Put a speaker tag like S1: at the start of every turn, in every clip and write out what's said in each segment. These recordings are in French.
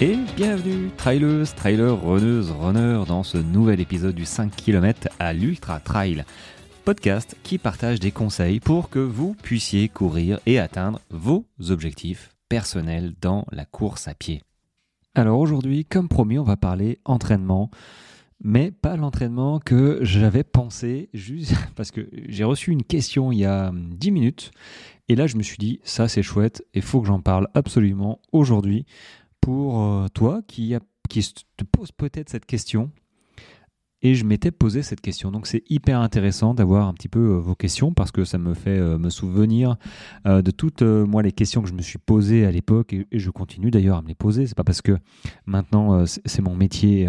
S1: Et bienvenue, trailers, trailers, runneuses, runners, dans ce nouvel épisode du 5 km à l'Ultra Trail, podcast qui partage des conseils pour que vous puissiez courir et atteindre vos objectifs personnels dans la course à pied. Alors aujourd'hui, comme promis, on va parler entraînement, mais pas l'entraînement que j'avais pensé, juste parce que j'ai reçu une question il y a 10 minutes, et là je me suis dit, ça c'est chouette, il faut que j'en parle absolument aujourd'hui pour euh, toi qui, qui te pose peut-être cette question. Et je m'étais posé cette question. Donc c'est hyper intéressant d'avoir un petit peu euh, vos questions parce que ça me fait euh, me souvenir de toutes moi les questions que je me suis posées à l'époque et, je continue d'ailleurs à me les poser. C'est pas parce que maintenant c'est mon métier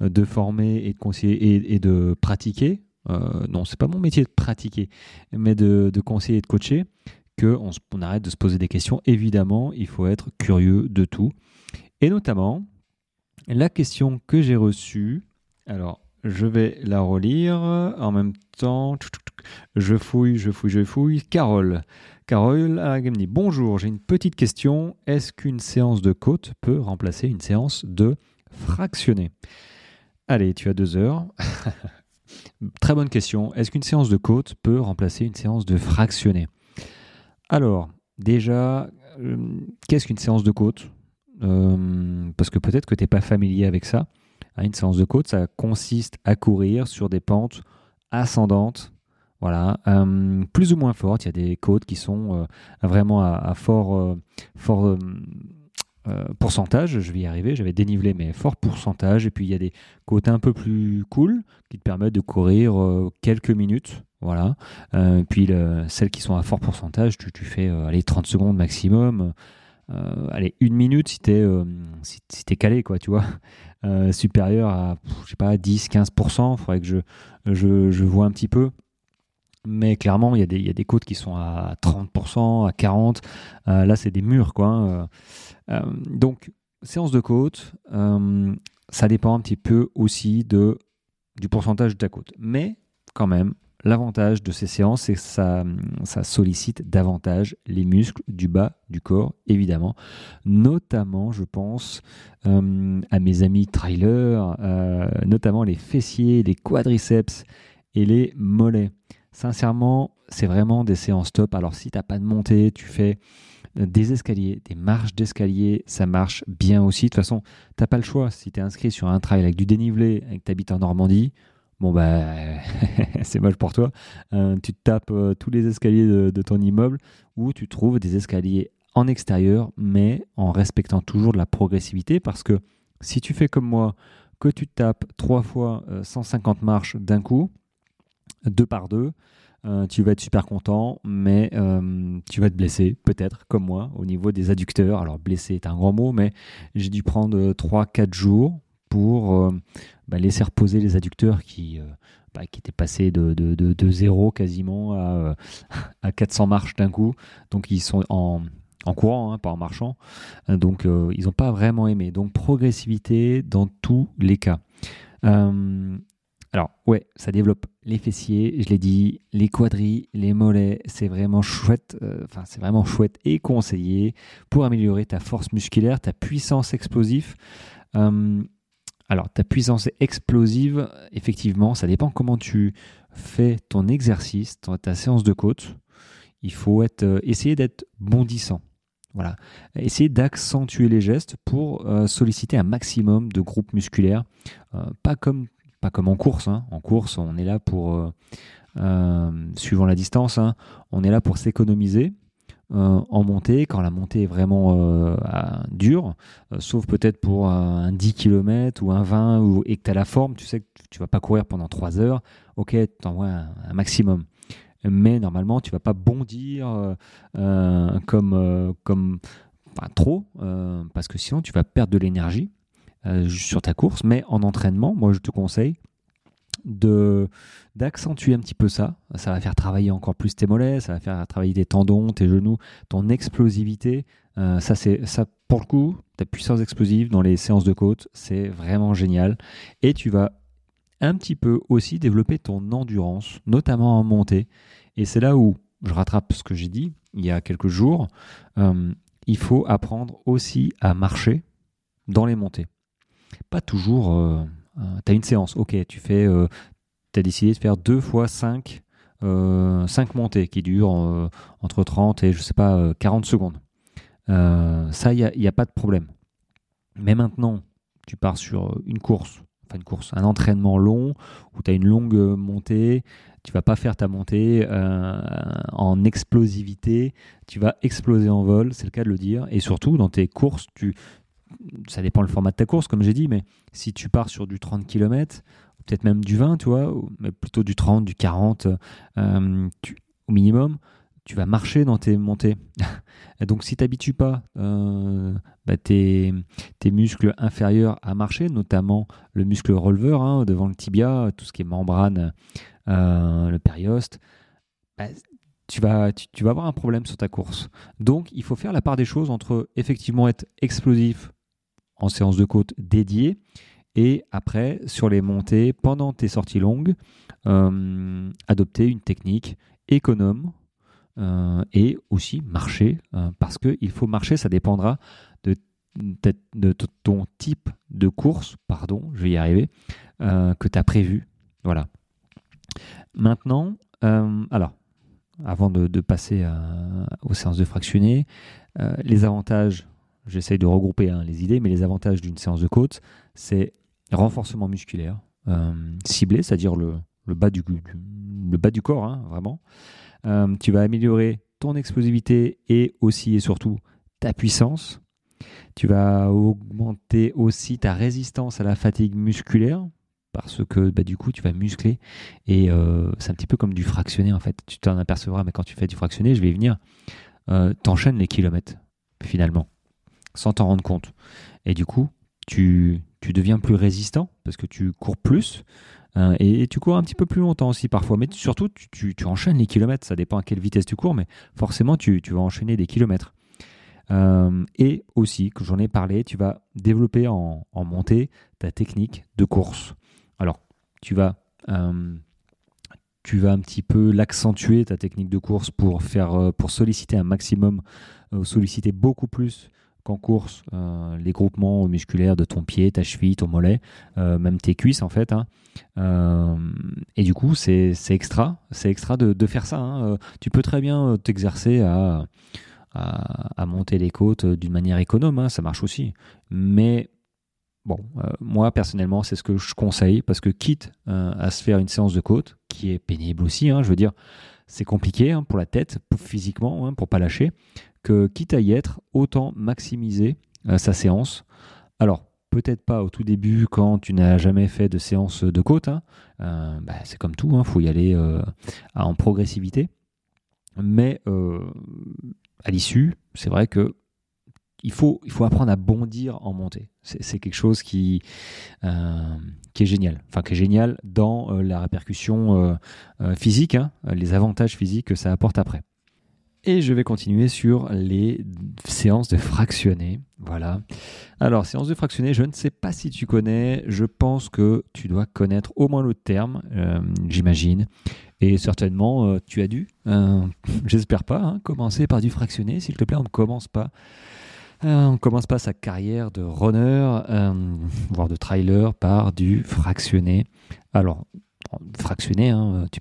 S1: de former et de conseiller et, de pratiquer. non, c'est pas mon métier de pratiquer, mais de, de conseiller et de coacher qu'on on arrête de se poser des questions. Évidemment, il faut être curieux de tout. Et notamment, la question que j'ai reçue, alors je vais la relire en même temps. Je fouille, je fouille, je fouille. Carole. Carole me Bonjour, j'ai une petite question. Est-ce qu'une séance de côte peut remplacer une séance de fractionné Allez, tu as deux heures. Très bonne question. Est-ce qu'une séance de côte peut remplacer une séance de fractionné Alors, déjà, euh, qu'est-ce qu'une séance de côte? Euh, parce que peut-être que tu n'es pas familier avec ça. Hein, une séance de côte, ça consiste à courir sur des pentes ascendantes, voilà, euh, plus ou moins fortes. Il y a des côtes qui sont euh, vraiment à, fort, fort pourcentage. Je vais y arriver. J'avais dénivelé, mais fort pourcentage. Et puis il y a des côtes un peu plus cool qui te permettent de courir quelques minutes. Voilà. puis celles qui sont à fort pourcentage, tu, tu fais allez, 30 secondes maximum. Euh, allez, une minute t'es euh, si, es calé, quoi, tu vois, euh, supérieur à, je sais pas, 10-15%, il faudrait que je, je, je, vois un petit peu. Mais clairement, il y, a des, y a des côtes qui sont à 30%, à 40%. là, c'est des murs, quoi. Hein. donc, séance de côte, ça dépend un petit peu aussi de, du pourcentage de ta côte. Mais quand même, L'avantage de ces séances, c'est que ça, sollicite davantage les muscles du bas du corps, évidemment. Notamment, je pense euh, à mes amis trailers, euh, notamment les fessiers, les quadriceps et les mollets. Sincèrement, c'est vraiment des séances top. Alors, si tu n'as pas de montée, tu fais des escaliers, des marches d'escalier, ça marche bien aussi. De toute façon, tu n'as pas le choix. Si tu es inscrit sur un trail avec du dénivelé et que tu habites en Normandie, bon bah c'est moche pour toi. Euh, tu tapes euh, tous les escaliers de, ton immeuble ou tu trouves des escaliers en extérieur, mais en respectant toujours de la progressivité parce que si tu fais comme moi, que tu tapes trois fois 150 euh, marches d'un coup, deux par deux, tu vas être super content, mais tu vas te blesser, peut-être, comme moi, au niveau des adducteurs. Alors, blessé est un grand mot, mais j'ai dû prendre 3-4 jours pour euh, bah, laisser reposer les adducteurs qui, euh, bah, qui étaient passés de, de, de, 0 quasiment à, euh, à 400 marches d'un coup. Donc ils sont en, en courant, hein, pas en marchant. Donc ils n'ont pas vraiment aimé. Donc progressivité dans tous les cas. alors ouais, ça développe les fessiers, je l'ai dit, les quadris, les mollets, c'est vraiment chouette. Enfin, c'est vraiment chouette et conseillé pour améliorer ta force musculaire, ta puissance explosive. Alors, ta puissance explosive, effectivement, ça dépend comment tu fais ton exercice, ta séance de côte. Il faut euh, essayer d'être bondissant. Voilà. Essayer d'accentuer les gestes pour euh, solliciter un maximum de groupes musculaires. Euh, pas, comme, pas comme en course. Hein. En course, on est là pour, suivant la distance, hein, on est là pour s'économiser. Euh, en montée, quand la montée est vraiment euh, dure, euh, sauf peut-être pour un 10 km ou un 20 ou, et que tu as la forme, tu sais que tu vas pas courir pendant 3 heures, ok, tu envoies un, maximum. Mais normalement, tu vas pas bondir comme, comme trop, parce que sinon tu vas perdre de l'énergie sur ta course. Mais en entraînement, moi je te conseille de d'accentuer un petit peu ça. Ça va faire travailler encore plus tes mollets, ça va faire travailler tes tendons, tes genoux, ton explosivité. Euh, ça, c'est ça pour le coup, ta puissance explosive dans les séances de côte, c'est vraiment génial. Et tu vas un petit peu aussi développer ton endurance, notamment en montée. Et c'est là où je rattrape ce que j'ai dit il y a quelques jours. Euh, il faut apprendre aussi à marcher dans les montées. Pas toujours. Tu as une séance, ok, tu fais. tu as décidé de faire 2 fois 5 5 montées qui durent entre 30 et je sais pas 40 secondes. ça, il n'y a, pas de problème. Mais maintenant, tu pars sur une course, enfin une course, un entraînement long où tu as une longue montée, tu vas pas faire ta montée euh, en explosivité, tu vas exploser en vol, c'est le cas de le dire. Et surtout, dans tes courses, tu, ça dépend le format de ta course, comme j'ai dit, mais si tu pars sur du 30 km, peut-être même du 20, tu vois, mais plutôt du 30, du 40 euh, au minimum, tu vas marcher dans tes montées. donc si tu n'habitues pas euh, bah, tes, muscles inférieurs à marcher, notamment le muscle releveur hein, devant le tibia, tout ce qui est membrane, euh, le périoste, bah, tu, vas, tu, vas avoir un problème sur ta course. Donc il faut faire la part des choses entre effectivement être explosif en séance de côte dédiée et après sur les montées pendant tes sorties longues, euh, adopter une technique économe euh, et aussi marcher, euh, parce qu'il faut marcher, ça dépendra de, ton type de course, pardon, je vais y arriver, que tu as prévu. Voilà. Maintenant, alors, avant de, passer aux séances de fractionner, les avantages, j'essaye de regrouper hein, les idées, mais les avantages d'une séance de côte, c'est renforcement musculaire, ciblé, c'est-à-dire le, le, bas du, le bas du corps, hein, vraiment. Euh, tu vas améliorer ton explosivité et aussi et surtout ta puissance. Tu vas augmenter aussi ta résistance à la fatigue musculaire parce que bah, du coup tu vas muscler et euh, c'est un petit peu comme du fractionné en fait. Tu t'en apercevras, mais quand tu fais du fractionné, je vais y venir, euh, t'enchaînes les kilomètres finalement sans t'en rendre compte. Et du coup, tu, tu deviens plus résistant parce que tu cours plus, euh, et, tu cours un petit peu plus longtemps aussi parfois, mais surtout tu, enchaînes les kilomètres, ça dépend à quelle vitesse tu cours, mais forcément tu, vas enchaîner des kilomètres. Euh, et aussi, que j'en ai parlé, tu vas développer en, montée ta technique de course. Alors, tu vas, euh, tu vas un petit peu l'accentuer, ta technique de course, pour, faire, pour solliciter un maximum, solliciter beaucoup plus qu'en course, euh, les groupements musculaires de ton pied, ta cheville, ton mollet, euh, même tes cuisses en fait. Hein. Euh, et du coup, c'est extra, c'est extra de, faire ça. Hein. Tu peux très bien t'exercer à, à, monter les côtes d'une manière économe, hein, ça marche aussi. Mais bon, moi personnellement, c'est ce que je conseille parce que quitte à se faire une séance de côte, qui est pénible aussi, je veux dire, c'est compliqué pour la tête, physiquement, pour pas lâcher que quitte à y être, autant maximiser euh, sa séance. Alors, peut-être pas au tout début quand tu n'as jamais fait de séance de côte. Hein. Euh, bah, c'est comme tout, il hein, faut y aller euh, en progressivité. Mais à l'issue, c'est vrai que il faut, il faut apprendre à bondir en montée. C'est quelque chose qui, qui est génial. Enfin, qui est génial dans la répercussion physique, hein, les avantages physiques que ça apporte après. Et je vais continuer sur les séances de fractionner. Voilà. Alors, séance de fractionner, je ne sais pas si tu connais. Je pense que tu dois connaître au moins le terme, euh, j'imagine. Et certainement, euh, tu as dû, euh, j'espère pas, hein, commencer par du fractionner. S'il te plaît, on ne commence pas. on commence pas sa carrière de runner, voire de trailer, par du fractionné. Alors, fractionner, hein, tu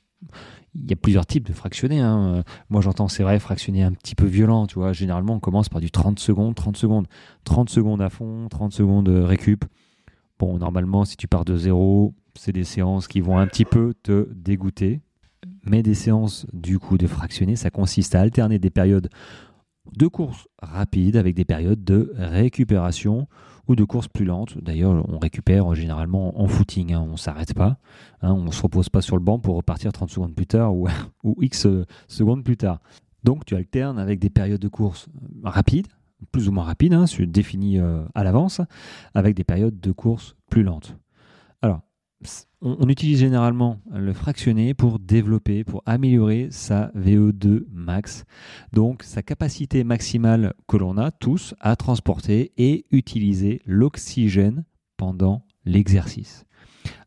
S1: il y a plusieurs types de fractionnés. Hein. Moi, j'entends, c'est vrai, fractionner un petit peu violent. Tu vois, généralement, on commence par du 30 secondes, 30 secondes, 30 secondes à fond, 30 secondes récup. Bon, normalement, si tu pars de zéro, c'est des séances qui vont un petit peu te dégoûter. Mais des séances, du coup, de fractionner, ça consiste à alterner des périodes de course rapide avec des périodes de récupération ou de courses plus lentes. D'ailleurs, on récupère généralement en footing, hein, on ne s'arrête pas, hein, on ne se repose pas sur le banc pour repartir 30 secondes plus tard ou, X secondes plus tard. Donc tu alternes avec des périodes de course rapides, plus ou moins rapides, hein, définies euh, à l'avance, avec des périodes de course plus lentes. On, utilise généralement le fractionné pour développer, pour améliorer sa VO2 max, donc sa capacité maximale que l'on a tous à transporter et utiliser l'oxygène pendant l'exercice.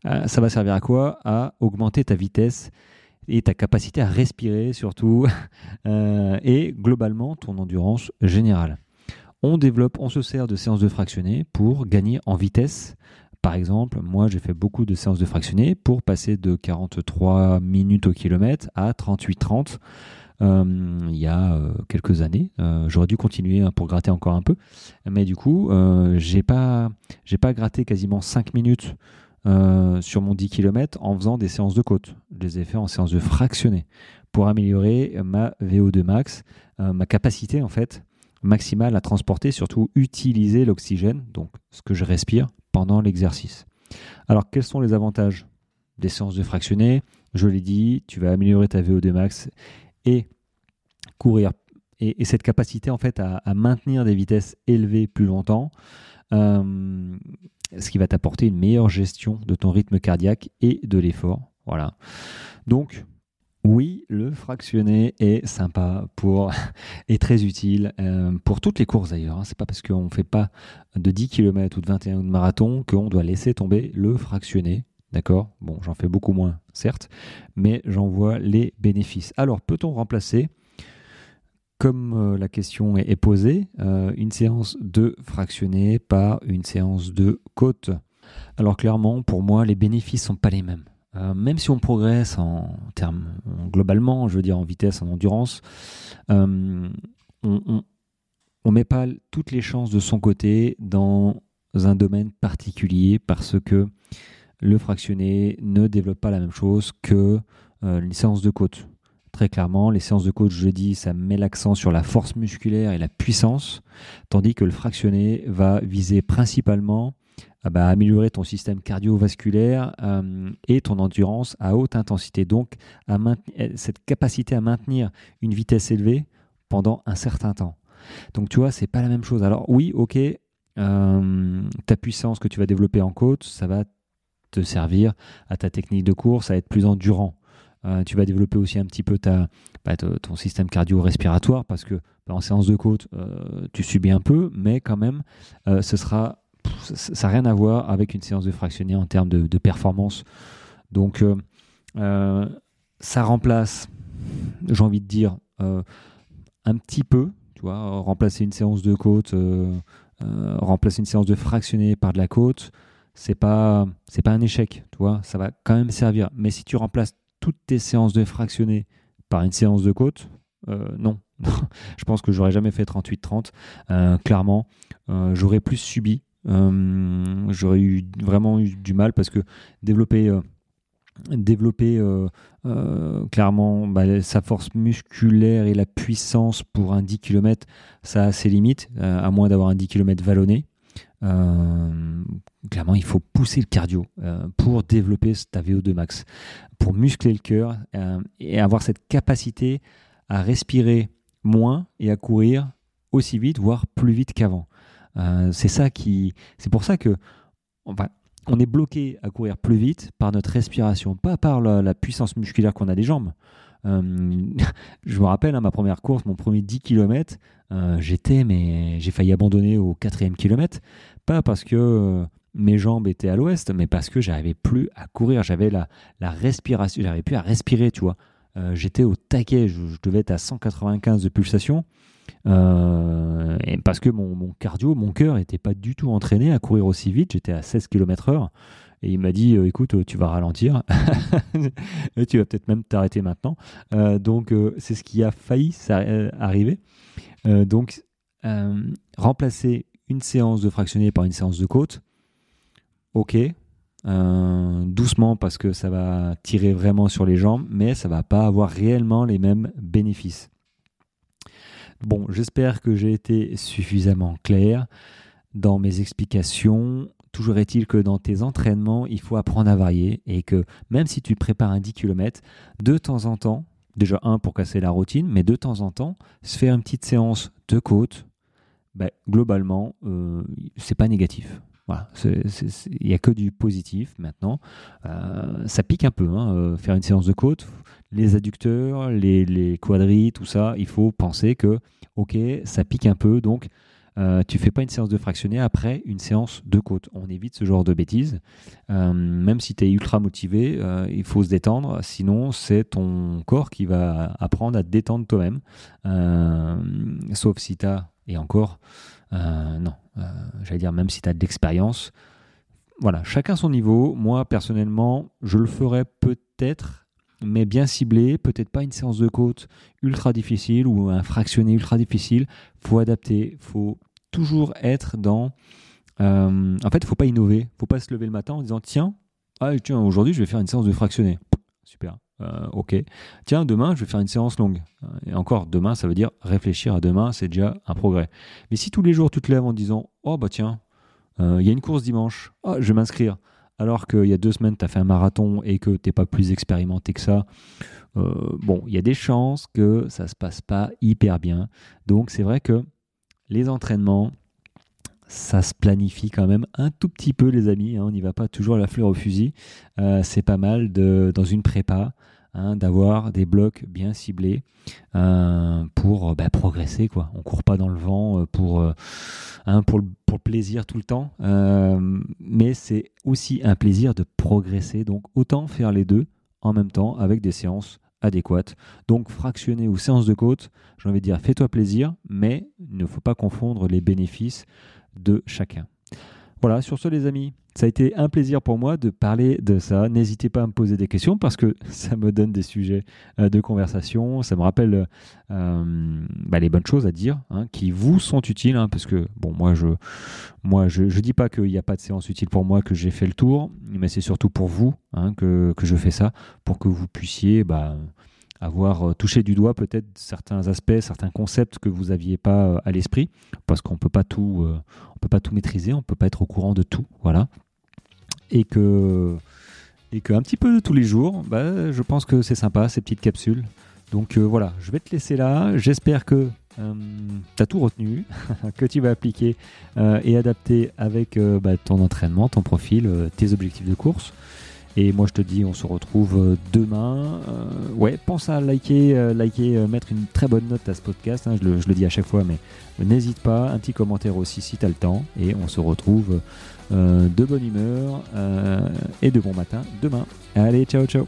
S1: Euh, ça va servir à quoi? À augmenter ta vitesse et ta capacité à respirer surtout, euh, et globalement ton endurance générale. on développe, on se sert de séances de fractionnés pour gagner en vitesse. Par exemple, moi j'ai fait beaucoup de séances de fractionnés pour passer de 43 minutes au kilomètre à 38-30 euh, il y a euh, quelques années. Euh, j'aurais dû continuer hein, pour gratter encore un peu, mais du coup, pas, j'ai pas gratté quasiment 5 minutes sur mon 10 km en faisant des séances de côte. Je les ai fait en séances de fractionnés pour améliorer ma VO2 max, ma capacité en fait maximale à transporter, surtout utiliser l'oxygène, donc ce que je respire pendant l'exercice. Alors quels sont les avantages des séances de fractionnés Je l'ai dit, tu vas améliorer ta VO2 max et courir et, cette capacité en fait à, maintenir des vitesses élevées plus longtemps, euh, ce qui va t'apporter une meilleure gestion de ton rythme cardiaque et de l'effort. Voilà. Donc le fractionné est sympa pour est très utile euh, pour toutes les courses d'ailleurs. Hein. C'est pas parce qu'on ne fait pas de 10 km ou de 21 ou de marathon qu'on doit laisser tomber le fractionné. D'accord? Bon, j'en fais beaucoup moins, certes, mais j'en vois les bénéfices. Alors, peut-on remplacer, comme euh, la question est, posée, euh, une séance de fractionné par une séance de côte? Alors, clairement, pour moi, les bénéfices ne sont pas les mêmes. Même si on progresse en termes globalement, je veux dire en vitesse, en endurance, on ne met pas toutes les chances de son côté dans un domaine particulier parce que le fractionné ne développe pas la même chose que euh, les séances de côte. Très clairement, les séances de côte, je dis, ça met l'accent sur la force musculaire et la puissance, tandis que le fractionné va viser principalement à bah, améliorer ton système cardiovasculaire euh, et ton endurance à haute intensité. Donc, à cette capacité à maintenir une vitesse élevée pendant un certain temps. Donc, tu vois, c'est pas la même chose. Alors, oui, ok, euh, ta puissance que tu vas développer en côte, ça va te servir à ta technique de course, à être plus endurant. Euh, tu vas développer aussi un petit peu bah, ton système cardio-respiratoire parce que bah, en séance de côte, euh, tu subis un peu, mais quand même, euh, ce sera, ça n'a rien à voir avec une séance de fractionné en termes de, performance. Donc, ça remplace, j'ai envie de dire, un petit peu, tu vois, remplacer une séance de côte, remplacer une séance de fractionné par de la côte c'est pas c'est pas un échec, tu vois, ça va quand même servir. Mais si tu remplaces toutes tes séances de fractionné par une séance de côte, euh, non. je pense que j'aurais jamais fait 38-30. Euh, clairement, euh, j'aurais plus subi. J'aurais eu vraiment eu du mal parce que développer développer clairement bah, sa force musculaire et la puissance pour un 10 km, ça a ses limites, à moins d'avoir un 10 km vallonné. Euh, clairement, il faut pousser le cardio euh, pour développer ta VO2 max, pour muscler le cœur euh, et avoir cette capacité à respirer moins et à courir aussi vite, voire plus vite qu'avant. C'est ça qui, c'est pour ça que on est bloqué à courir plus vite par notre respiration, pas par la, puissance musculaire qu'on a des jambes. je me rappelle, hein, ma première course, mon premier 10 km, j'étais, mais j'ai failli abandonner au quatrième kilomètre pas parce que euh, mes jambes étaient à l'ouest, mais parce que j'arrivais plus à courir. J'avais la, la respiration, j'arrivais plus à respirer, tu vois. Euh, j'étais au taquet, je, devais être à 195 de pulsation. Euh, parce que mon, cardio, mon cœur n'était pas du tout entraîné à courir aussi vite. J'étais à 16 km heure. Et il m'a dit, écoute, tu vas ralentir. tu vas peut-être même t'arrêter maintenant. donc, c'est ce qui a failli arriver. donc, remplacer une séance de fractionné par une séance de côte, ok, euh, doucement parce que ça va tirer vraiment sur les jambes, mais ça va pas avoir réellement les mêmes bénéfices. Bon, j'espère que j'ai été suffisamment clair dans mes explications. Toujours est-il que dans tes entraînements, il faut apprendre à varier et que même si tu prépares un 10 km, de temps en temps, déjà un pour casser la routine, mais de temps en temps, se faire une petite séance de côte, bah, globalement, euh, c'est pas négatif. Voilà, il n'y a que du positif maintenant. Euh, ça pique un peu, hein, euh, faire une séance de côte, les adducteurs, les, les quadris, tout ça, il faut penser que, ok, ça pique un peu, donc euh, tu fais pas une séance de fractionné après une séance de côte. On évite ce genre de bêtises. même si tu es ultra motivé, il faut se détendre. Sinon, c'est ton corps qui va apprendre à te détendre toi-même. sauf si tu as Et encore, non, j'allais dire, même si tu as de l'expérience, voilà, chacun son niveau. Moi, personnellement, je le ferais peut-être, mais bien ciblé. Peut-être pas une séance de côte ultra difficile ou un fractionné ultra difficile. faut adapter. faut toujours être dans. Euh, en fait, il faut pas innover. faut pas se lever le matin en disant tiens, ah, tiens aujourd'hui, je vais faire une séance de fractionné. Super. Euh, ok. Tiens, demain, je vais faire une séance longue. Et encore, demain, ça veut dire réfléchir à demain, c'est déjà un progrès. Mais si tous les jours, tu te lèves en disant Oh, bah tiens, euh, il y a une course dimanche. Ah, je vais m'inscrire. Alors qu'il y a deux semaines, tu as fait un marathon et que tu pas plus expérimenté que ça. Euh, bon, il y a des chances que ça ne se passe pas hyper bien. Donc, c'est vrai que les entraînements, ça se planifie quand même un tout petit peu, les amis. Hein. on n'y va pas toujours à la fleur au fusil. Euh, c'est pas mal de, dans une prépa Hein, d'avoir des blocs bien ciblés euh, pour bah, progresser. Quoi. On court pas dans le vent euh, pour, euh, hein, pour, le, plaisir tout le temps, mais c'est aussi un plaisir de progresser. Donc autant faire les deux en même temps avec des séances adéquates. Donc fractionner ou séance de côte, j'ai envie de dire fais-toi plaisir, mais il ne faut pas confondre les bénéfices de chacun. Voilà, sur ce les amis, ça a été un plaisir pour moi de parler de ça. N'hésitez pas à me poser des questions parce que ça me donne des sujets euh, de conversation. Ça me rappelle euh, bah, les bonnes choses à dire hein, qui vous sont utiles. Hein, parce que, bon, moi, je moi, je, dis pas qu'il n'y a pas de séance utile pour moi, que j'ai fait le tour, mais c'est surtout pour vous hein, que, que, je fais ça, pour que vous puissiez. Bah, avoir euh, touché du doigt peut-être certains aspects, certains concepts que vous n'aviez pas euh, à l'esprit, parce qu'on euh, on peut pas tout maîtriser, on peut pas être au courant de tout, voilà. Et que, un petit peu tous les jours, bah, je pense que c'est sympa ces petites capsules. Donc voilà, je vais te laisser là. J'espère que tu as tout retenu, que tu vas appliquer et adapter avec bah, ton entraînement, ton profil, tes objectifs de course. Et moi, je te dis, on se retrouve euh, demain. Euh, ouais, pense à liker, euh, liker, mettre une très bonne note à ce podcast. Hein, je, le, je, le, dis à chaque fois, mais n'hésite pas. Un petit commentaire aussi si tu as le temps. Et on se retrouve de bonne humeur et de bon matin demain. Allez, ciao, ciao.